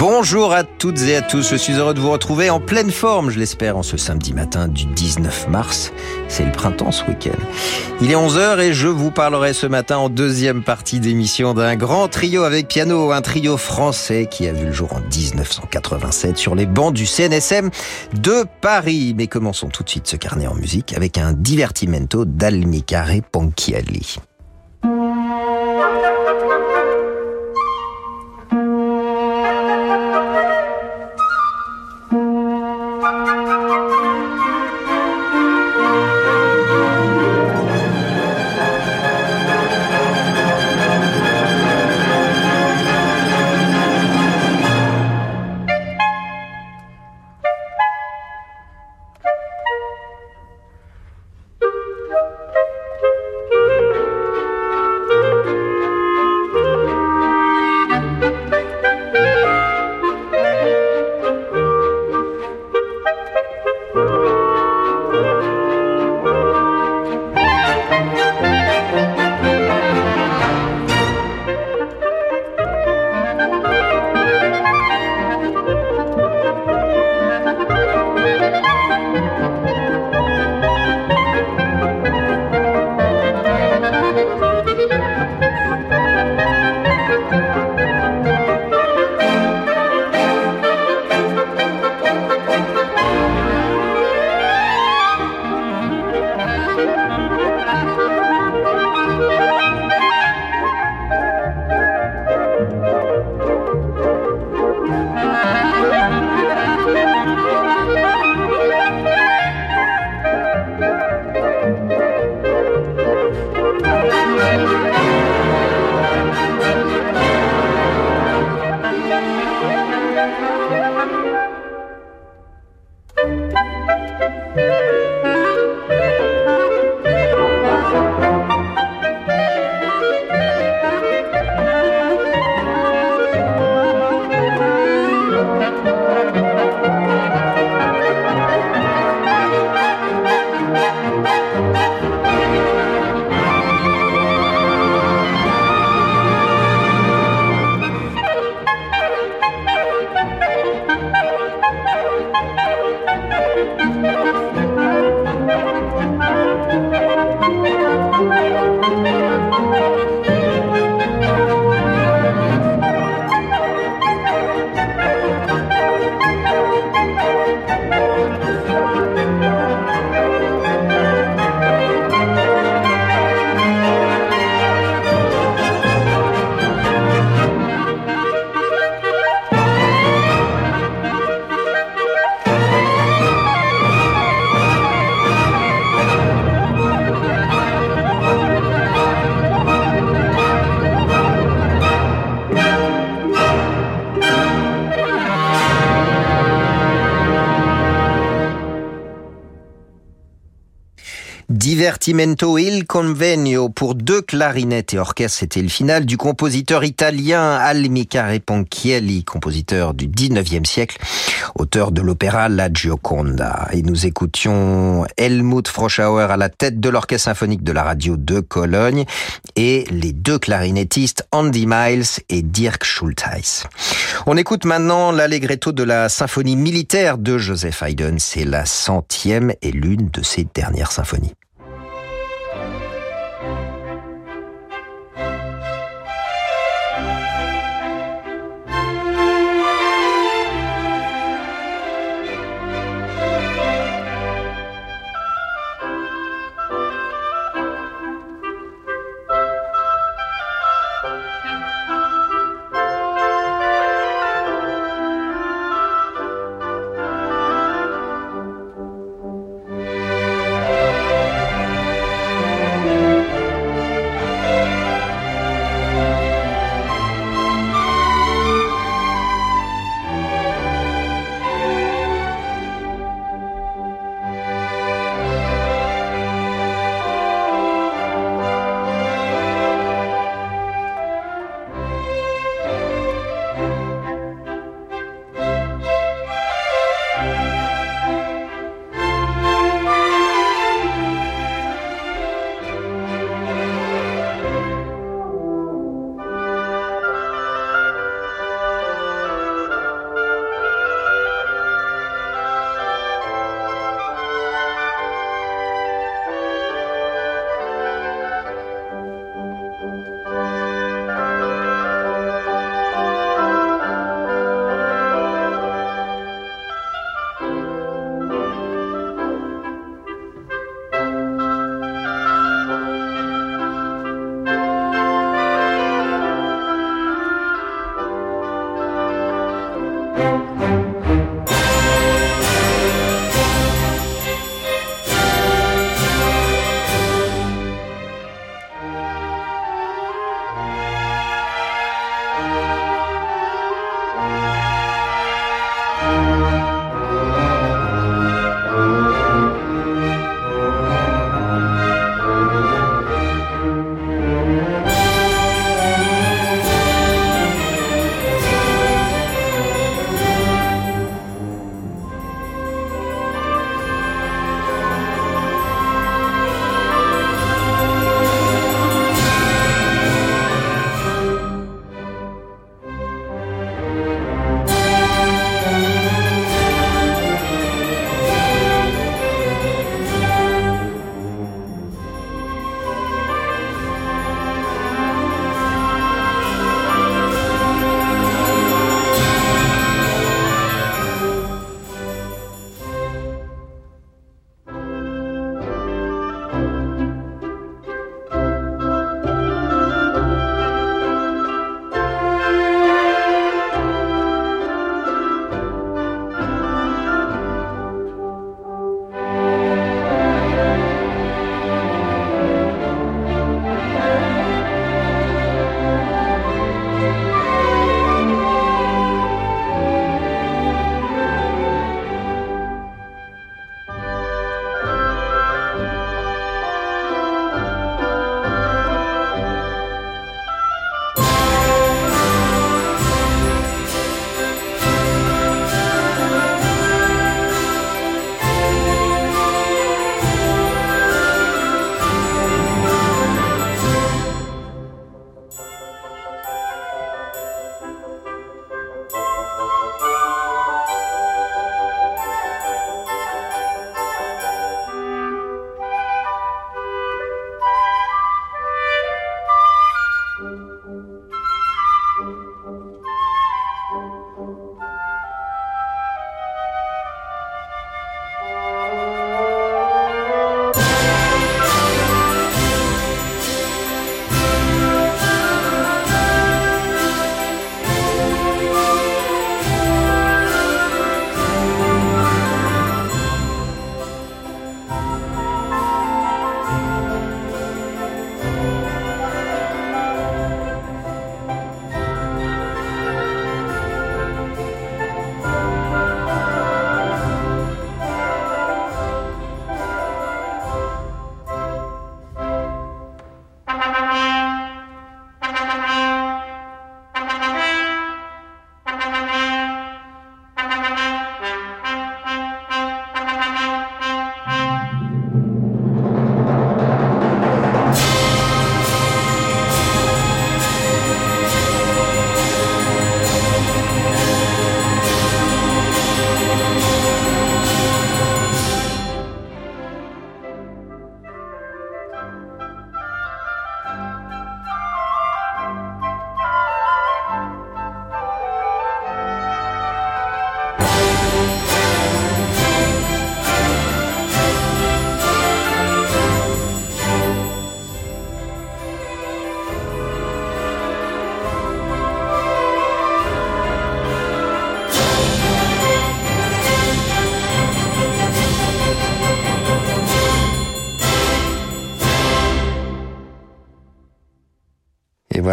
Bonjour à toutes et à tous, je suis heureux de vous retrouver en pleine forme, je l'espère, en ce samedi matin du 19 mars. C'est le printemps ce week-end. Il est 11h et je vous parlerai ce matin en deuxième partie d'émission d'un grand trio avec piano, un trio français qui a vu le jour en 1987 sur les bancs du CNSM de Paris. Mais commençons tout de suite ce carnet en musique avec un divertimento d'Almicare Ponchielli. Divertimento Il Convenio pour deux clarinettes et orchestre, c'était le final du compositeur italien Almicare Ponchielli, compositeur du 19e siècle, auteur de l'opéra La Gioconda. Et nous écoutions Helmut Froschauer à la tête de l'orchestre symphonique de la radio de Cologne et les deux clarinettistes Andy Miles et Dirk Schultheis. On écoute maintenant l'allegretto de la symphonie militaire de Joseph Haydn. C'est la centième et l'une de ses dernières symphonies.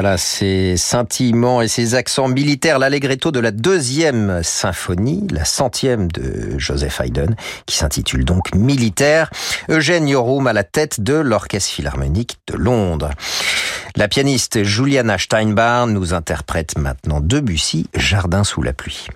Voilà ces scintillements et ces accents militaires, l'allegretto de la deuxième symphonie, la centième de Joseph Haydn, qui s'intitule donc Militaire. Eugène Yorum à la tête de l'Orchestre Philharmonique de Londres. La pianiste Juliana Steinbar nous interprète maintenant Debussy, Jardin sous la pluie.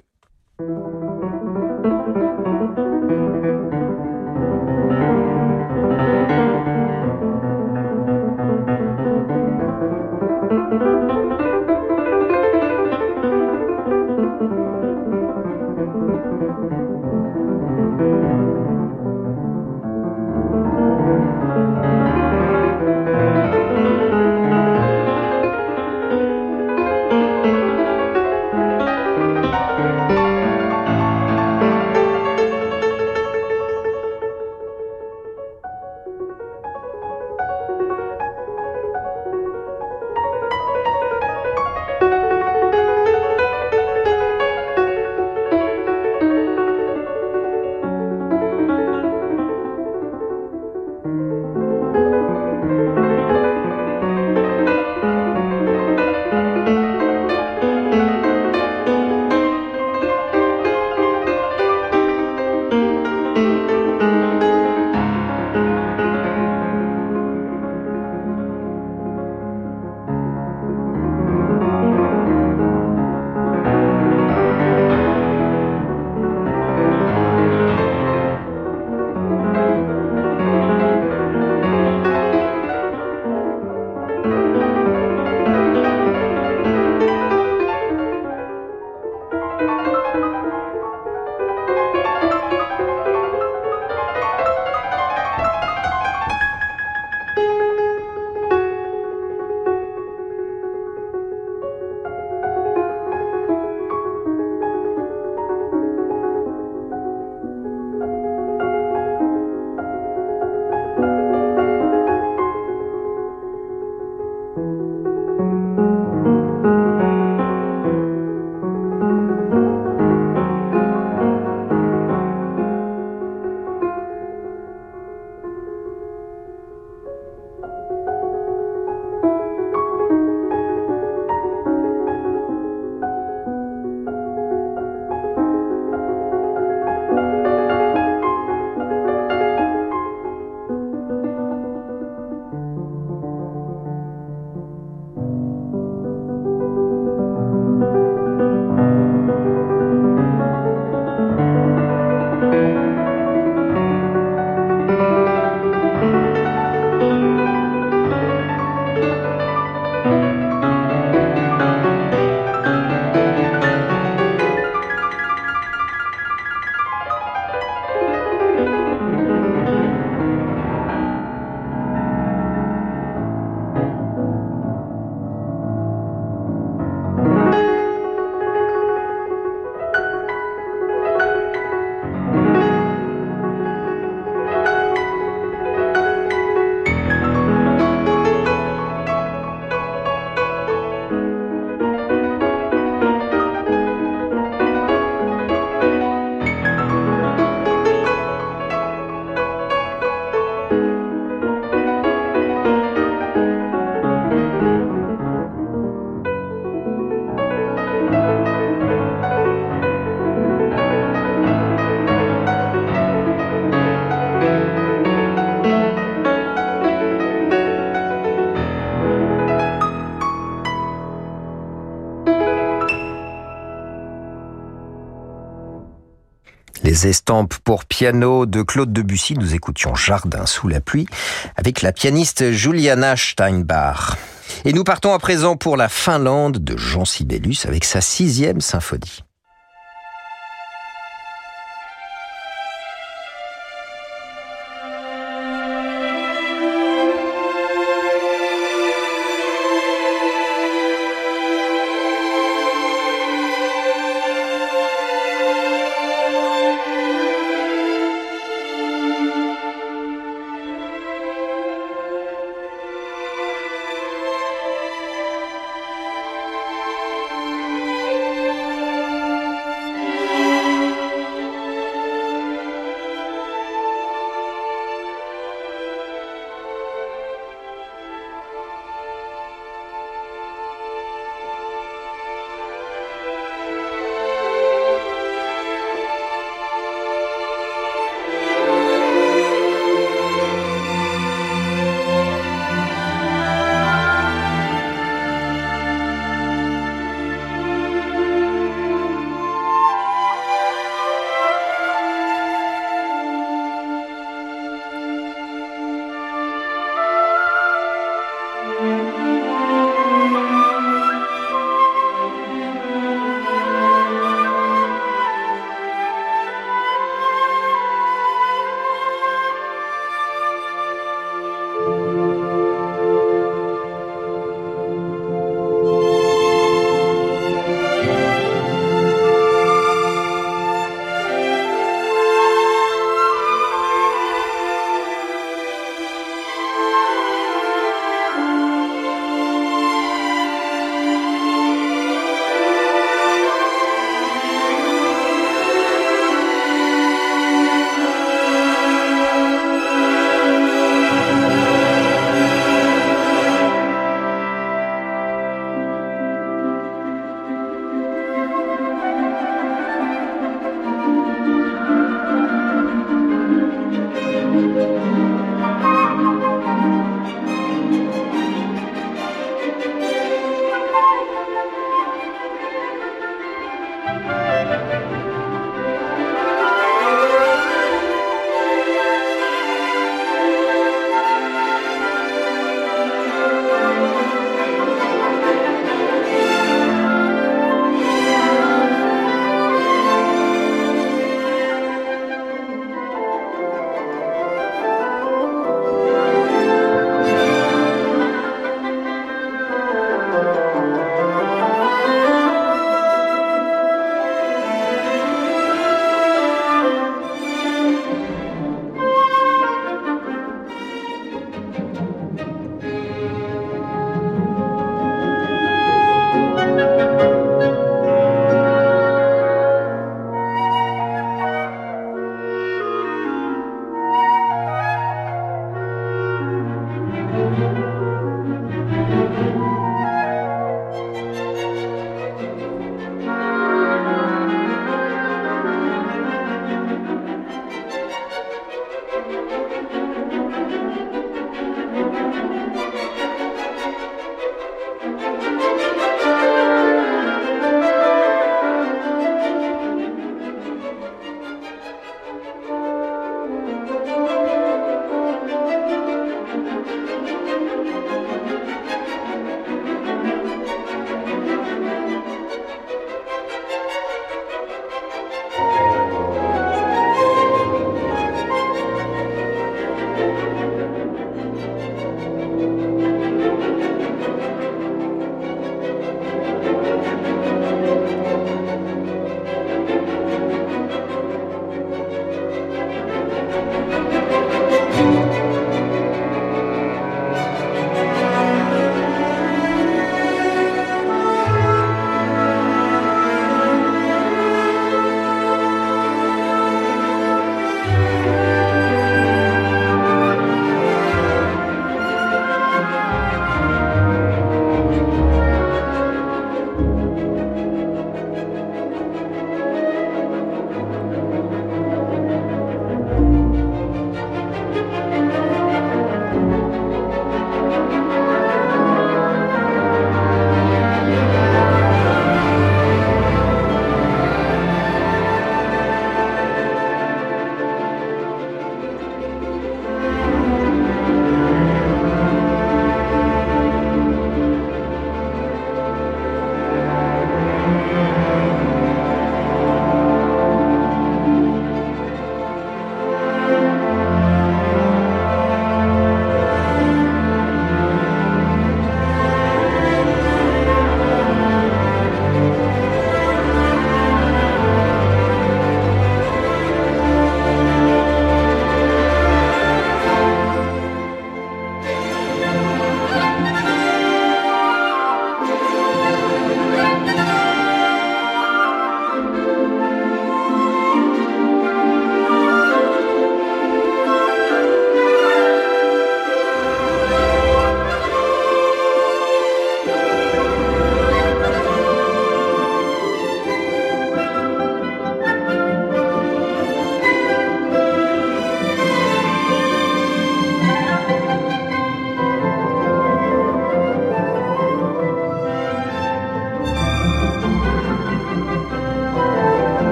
Pour piano de Claude Debussy, nous écoutions Jardin sous la pluie avec la pianiste Juliana Steinbach. Et nous partons à présent pour la Finlande de Jean Sibelius avec sa sixième symphonie.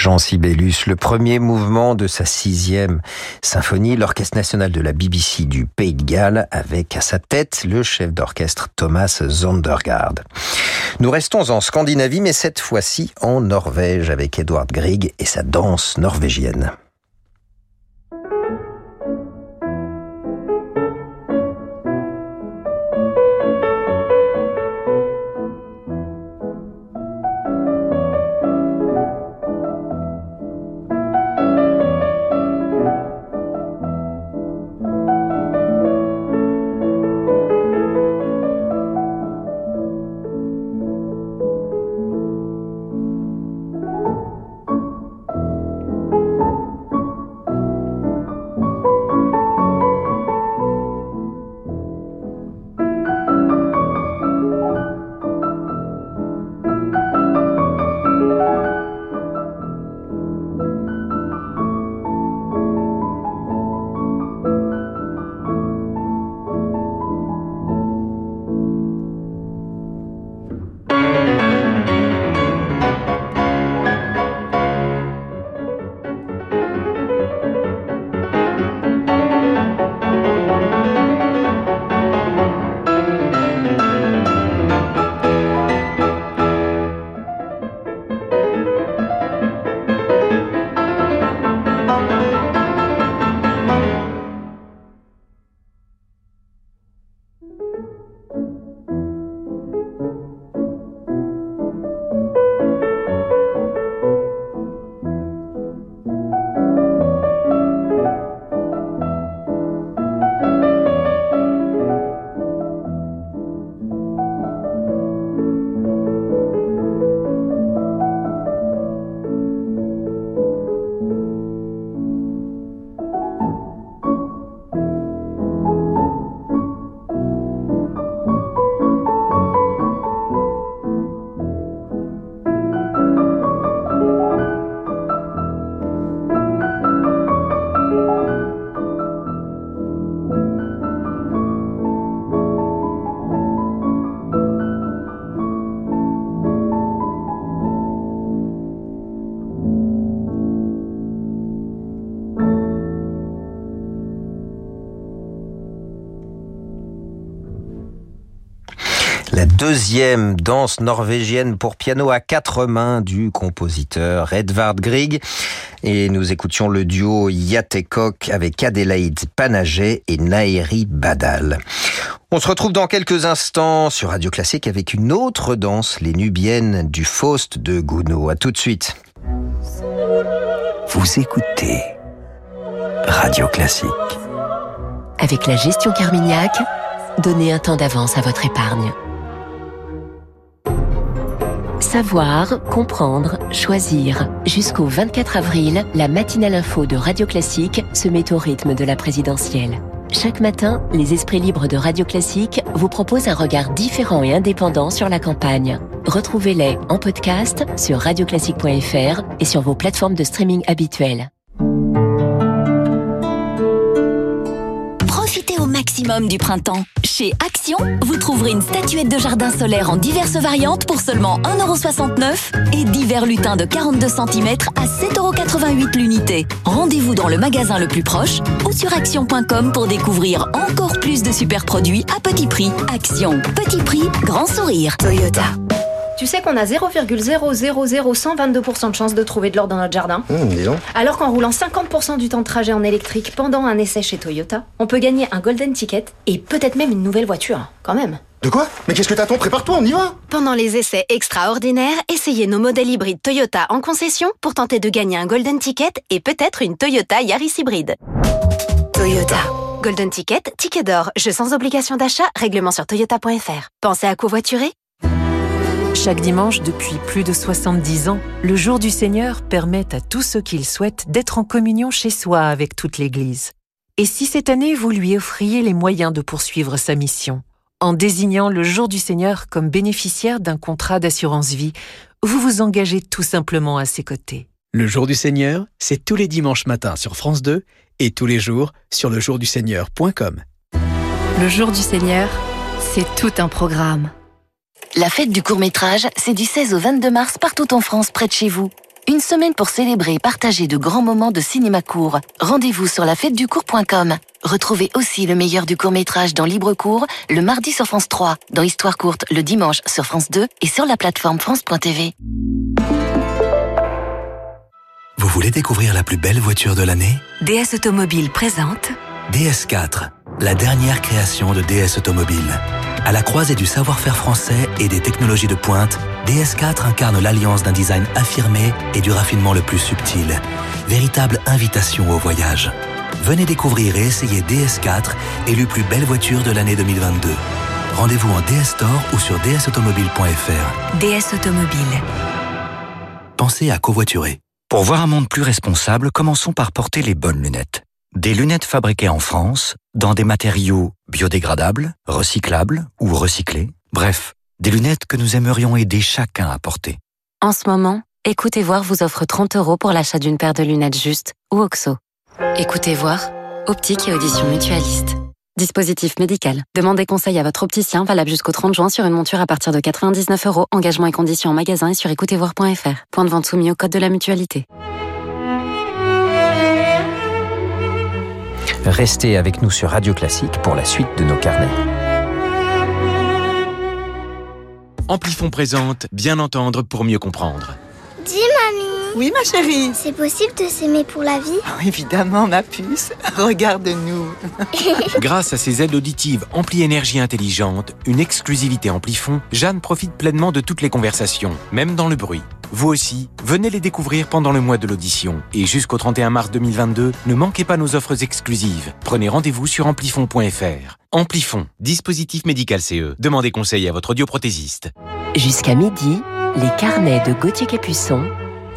Jean Sibelius, le premier mouvement de sa sixième symphonie, l'Orchestre national de la BBC du Pays de Galles, avec à sa tête le chef d'orchestre Thomas Zondergaard. Nous restons en Scandinavie, mais cette fois-ci en Norvège, avec Edward Grieg et sa danse norvégienne. Deuxième danse norvégienne pour piano à quatre mains du compositeur Edvard Grieg. Et nous écoutions le duo Yatekok avec Adelaide Panaget et Nairi Badal. On se retrouve dans quelques instants sur Radio Classique avec une autre danse, les Nubiennes du Faust de Gounod. À tout de suite. Vous écoutez Radio Classique. Avec la gestion Carmignac, donnez un temps d'avance à votre épargne. Savoir, comprendre, choisir. Jusqu'au 24 avril, la matinale info de Radio Classique se met au rythme de la présidentielle. Chaque matin, les esprits libres de Radio Classique vous proposent un regard différent et indépendant sur la campagne. Retrouvez-les en podcast sur radioclassique.fr et sur vos plateformes de streaming habituelles. Du printemps. Chez Action, vous trouverez une statuette de jardin solaire en diverses variantes pour seulement 1,69€ et divers lutins de 42 cm à 7,88€ l'unité. Rendez-vous dans le magasin le plus proche ou sur action.com pour découvrir encore plus de super produits à petit prix. Action, petit prix, grand sourire. Toyota. Tu sais qu'on a 0,000122% de chance de trouver de l'or dans notre jardin mmh, Alors qu'en roulant 50% du temps de trajet en électrique pendant un essai chez Toyota, on peut gagner un golden ticket et peut-être même une nouvelle voiture, quand même. De quoi? Mais qu'est-ce que t'attends? Prépare-toi, on y va Pendant les essais extraordinaires, essayez nos modèles hybrides Toyota en concession pour tenter de gagner un golden ticket et peut-être une Toyota Yaris hybride. Toyota. Golden Ticket, ticket d'or, jeu sans obligation d'achat, règlement sur toyota.fr. Pensez à covoiturer chaque dimanche depuis plus de 70 ans, le Jour du Seigneur permet à tous ceux qui le souhaitent d'être en communion chez soi avec toute l'Église. Et si cette année vous lui offriez les moyens de poursuivre sa mission En désignant le Jour du Seigneur comme bénéficiaire d'un contrat d'assurance vie, vous vous engagez tout simplement à ses côtés. Le Jour du Seigneur, c'est tous les dimanches matins sur France 2 et tous les jours sur lejourduseigneur.com. Le Jour du Seigneur, c'est tout un programme. La fête du court-métrage, c'est du 16 au 22 mars partout en France, près de chez vous. Une semaine pour célébrer et partager de grands moments de cinéma court. Rendez-vous sur la fête du court.com. Retrouvez aussi le meilleur du court-métrage dans Libre Court le mardi sur France 3, dans Histoire courte le dimanche sur France 2 et sur la plateforme France.tv. Vous voulez découvrir la plus belle voiture de l'année? DS Automobile présente DS4, la dernière création de DS Automobile. À la croisée du savoir-faire français et des technologies de pointe, DS4 incarne l'alliance d'un design affirmé et du raffinement le plus subtil. Véritable invitation au voyage. Venez découvrir et essayer DS4, élu plus belle voiture de l'année 2022. Rendez-vous en DS Store ou sur dsautomobile.fr. DS Automobile. Pensez à covoiturer. Pour voir un monde plus responsable, commençons par porter les bonnes lunettes. Des lunettes fabriquées en France, dans des matériaux biodégradables, recyclables ou recyclés. Bref, des lunettes que nous aimerions aider chacun à porter. En ce moment, Écoutez Voir vous offre 30 euros pour l'achat d'une paire de lunettes justes ou OXO. Écoutez Voir, optique et audition mutualiste. Dispositif médical. Demandez conseil à votre opticien valable jusqu'au 30 juin sur une monture à partir de 99 euros. Engagement et conditions en magasin et sur écoutezvoir.fr. Point de vente soumis au code de la mutualité. Restez avec nous sur Radio Classique pour la suite de nos carnets. Amplifon présente Bien entendre pour mieux comprendre. Dis mamie Oui ma chérie C'est possible de s'aimer pour la vie oh, Évidemment ma puce, regarde-nous Grâce à ses aides auditives Ampli Énergie Intelligente, une exclusivité Amplifon, Jeanne profite pleinement de toutes les conversations, même dans le bruit. Vous aussi, venez les découvrir pendant le mois de l'audition. Et jusqu'au 31 mars 2022, ne manquez pas nos offres exclusives. Prenez rendez-vous sur amplifon.fr. Amplifon, dispositif médical CE. Demandez conseil à votre audioprothésiste. Jusqu'à midi, les carnets de Gauthier Capuçon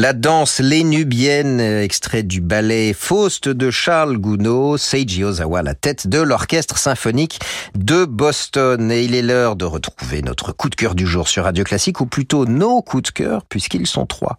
La danse lénubienne, extrait du ballet Faust de Charles Gounod, Seiji Ozawa, la tête de l'orchestre symphonique de Boston. Et il est l'heure de retrouver notre coup de cœur du jour sur Radio Classique, ou plutôt nos coups de cœur, puisqu'ils sont trois.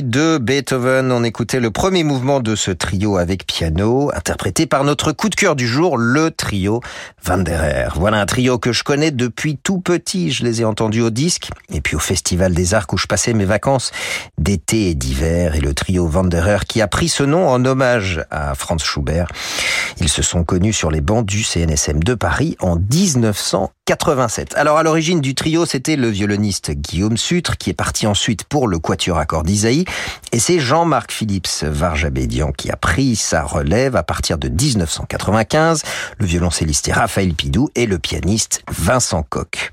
De Beethoven, on écoutait le premier mouvement de ce trio avec piano, interprété par notre coup de cœur du jour, le trio Wanderer. Voilà un trio que je connais depuis tout petit, je les ai entendus au disque, et puis au Festival des Arcs où je passais mes vacances d'été et d'hiver, et le trio Wanderer qui a pris ce nom en hommage à Franz Schubert. Ils se sont connus sur les bancs du CNSM de Paris en 1987. Alors à l'origine du trio, c'était le violoniste Guillaume Sutre qui est parti ensuite pour le quatuor à cordes d'Isaïe et c'est Jean-Marc Philips Varjabédian qui a pris sa relève à partir de 1995, le violoncelliste Raphaël Pidou et le pianiste Vincent Coq.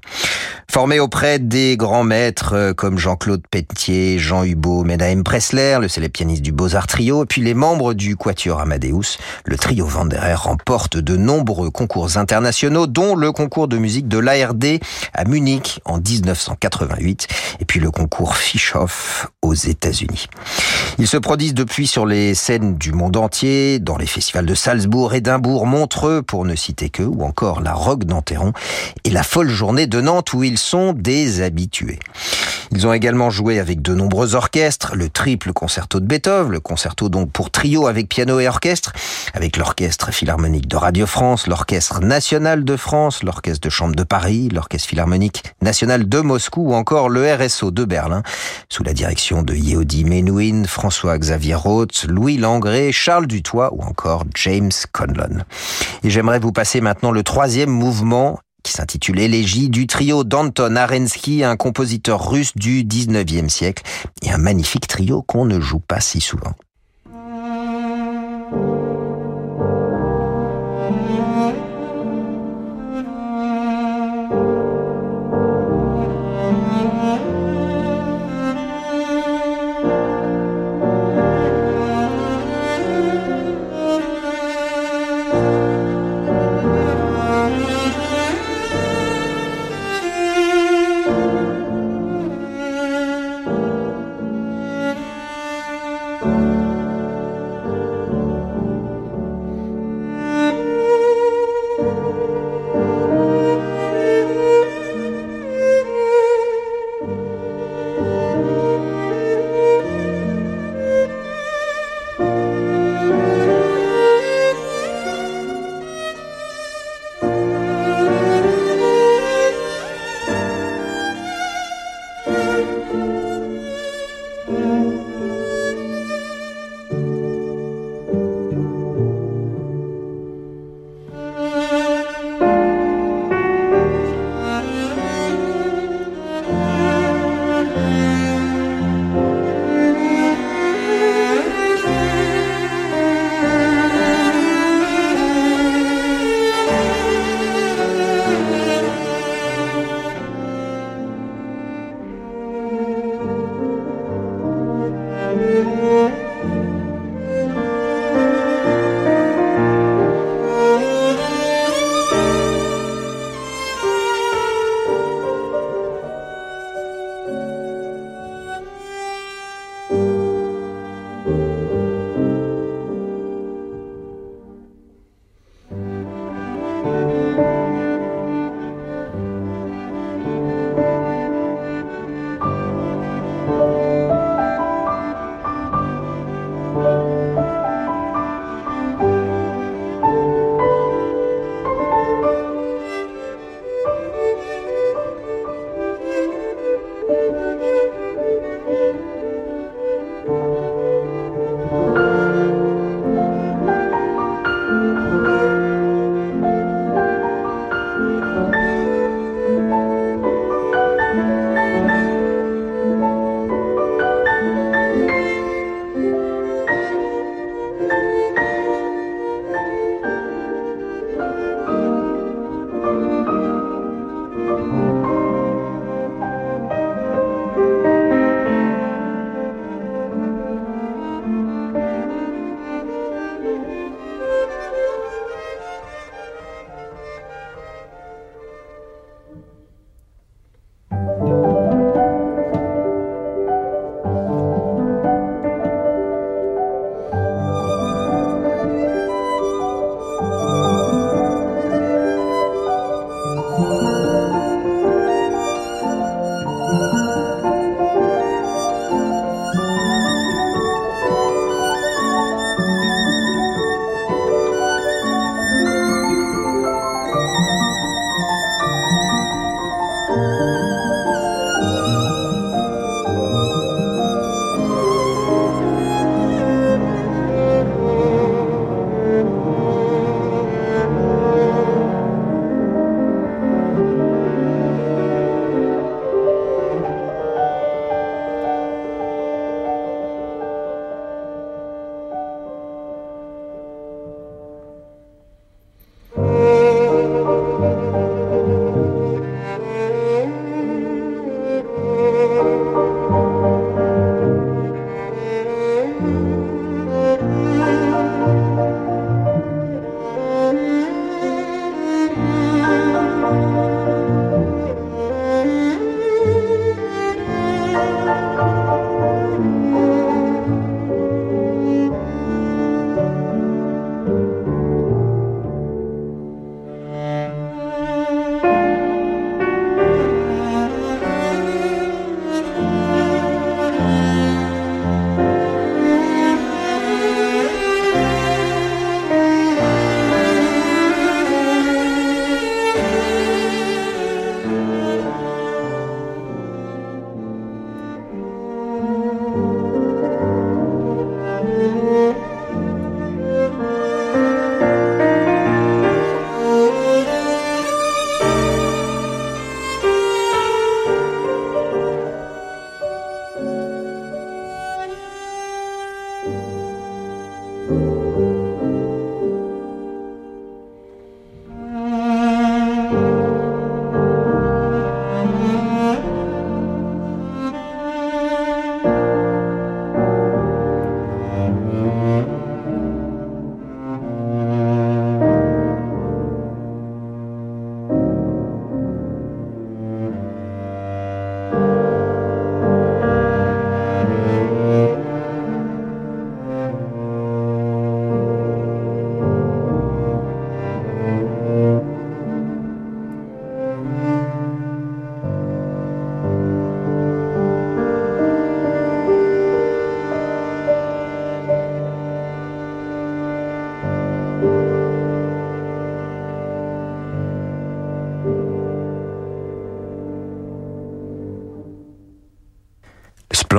Formé auprès des grands maîtres euh, comme Jean-Claude Pelletier, Jean Hubot, Menahem Pressler, le célèbre pianiste du Beaux-Arts Trio, et puis les membres du Quatuor Amadeus, le trio Vanderer remporte de nombreux concours internationaux, dont le concours de musique de l'ARD à Munich en 1988, et puis le concours Fischoff aux États-Unis. Ils se produisent depuis sur les scènes du monde entier, dans les festivals de Salzbourg, Édimbourg, Montreux, pour ne citer que, ou encore la Roque d'Anteron, et la folle journée de Nantes où ils sont des habitués. Ils ont également joué avec de nombreux orchestres, le triple concerto de Beethoven, le concerto donc pour trio avec piano et orchestre, avec l'orchestre philharmonique de Radio France, l'orchestre national de France, l'orchestre de chambre de Paris, l'orchestre philharmonique national de Moscou ou encore le RSO de Berlin, sous la direction de Yehudi Menuhin, François-Xavier Roth, Louis Langré, Charles Dutoit ou encore James Conlon. Et j'aimerais vous passer maintenant le troisième mouvement qui s'intitule Élégie du trio d'Anton Arensky, un compositeur russe du 19e siècle, et un magnifique trio qu'on ne joue pas si souvent.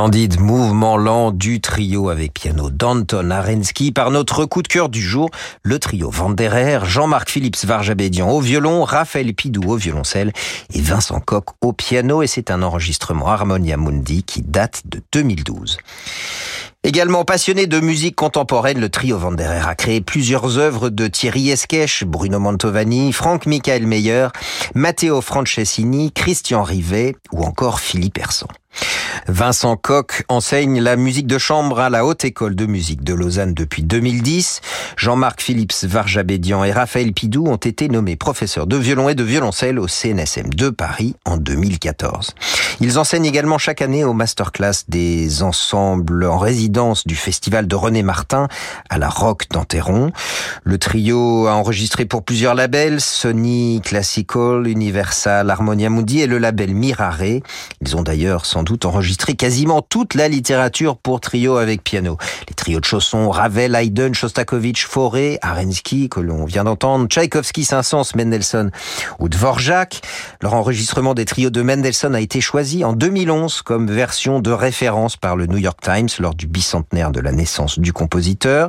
Splendide mouvement lent du trio avec piano d'Anton Arensky par notre coup de cœur du jour, le trio Vanderer, Jean-Marc Philips Varjabédian au violon, Raphaël Pidou au violoncelle et Vincent Coq au piano et c'est un enregistrement Harmonia Mundi qui date de 2012. Également passionné de musique contemporaine, le trio Vanderer a créé plusieurs œuvres de Thierry Esquèche, Bruno Mantovani, Franck Michael Meyer, Matteo Franceschini, Christian Rivet ou encore Philippe Herson. Vincent Coq enseigne la musique de chambre à la Haute École de musique de Lausanne depuis 2010. Jean-Marc Philips Varjabédian et Raphaël Pidou ont été nommés professeurs de violon et de violoncelle au CNSM de Paris en 2014. Ils enseignent également chaque année au masterclass des ensembles en résidence du festival de René Martin à la Roque d'Anteron. Le trio a enregistré pour plusieurs labels, Sony Classical, Universal, Harmonia Mundi et le label Mirare. Ils ont d'ailleurs sans doute enregistré quasiment toute la littérature pour trio avec piano. Les trios de chaussons Ravel, Haydn, Shostakovich, Fauré, Arensky, que l'on vient d'entendre, Tchaïkovski, Saint-Saëns, Mendelssohn ou Dvorak. Leur enregistrement des trios de Mendelssohn a été choisi en 2011 comme version de référence par le New York Times lors du bicentenaire de la naissance du compositeur.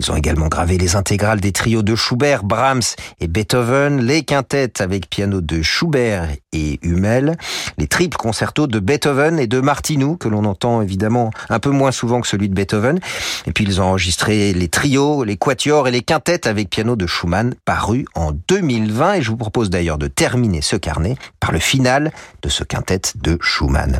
Ils ont également gravé les intégrales des trios de Schubert, Brahms et Beethoven, les quintettes avec piano de Schubert et Hummel, les triples concertos de Beethoven et de Martinou, que l'on entend évidemment un peu moins souvent que celui de Beethoven. Et puis ils ont enregistré les trios, les quatuors et les quintettes avec piano de Schumann, paru en 2020. Et je vous propose d'ailleurs de terminer ce carnet par le final de ce quintet de Schumann.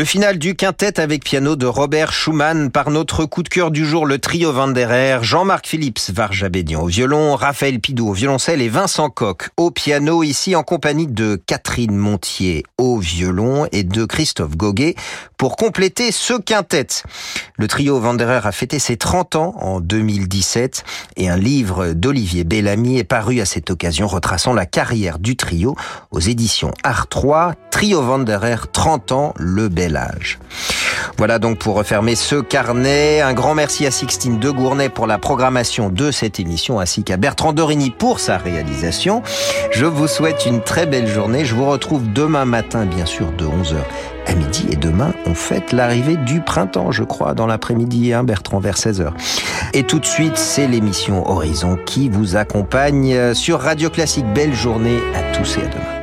Le final du quintet avec piano de Robert Schumann par notre coup de cœur du jour, le trio Vanderer, Jean-Marc Phillips, Varjabédian au violon, Raphaël Pidou au violoncelle et Vincent Coq au piano, ici en compagnie de Catherine Montier au violon et de Christophe Goguet pour compléter ce quintet. Le trio Vanderer a fêté ses 30 ans en 2017 et un livre d'Olivier Bellamy est paru à cette occasion retraçant la carrière du trio aux éditions Art 3, Trio Vanderer 30 ans, le bel âge. Voilà donc pour refermer ce carnet. Un grand merci à Sixtine de Gournay pour la programmation de cette émission ainsi qu'à Bertrand Dorigny pour sa réalisation. Je vous souhaite une très belle journée. Je vous retrouve demain matin, bien sûr, de 11h à midi. Et demain, on fête l'arrivée du printemps, je crois, dans l'après-midi, hein, Bertrand, vers 16h. Et tout de suite, c'est l'émission Horizon qui vous accompagne sur Radio Classique. Belle journée à tous et à demain.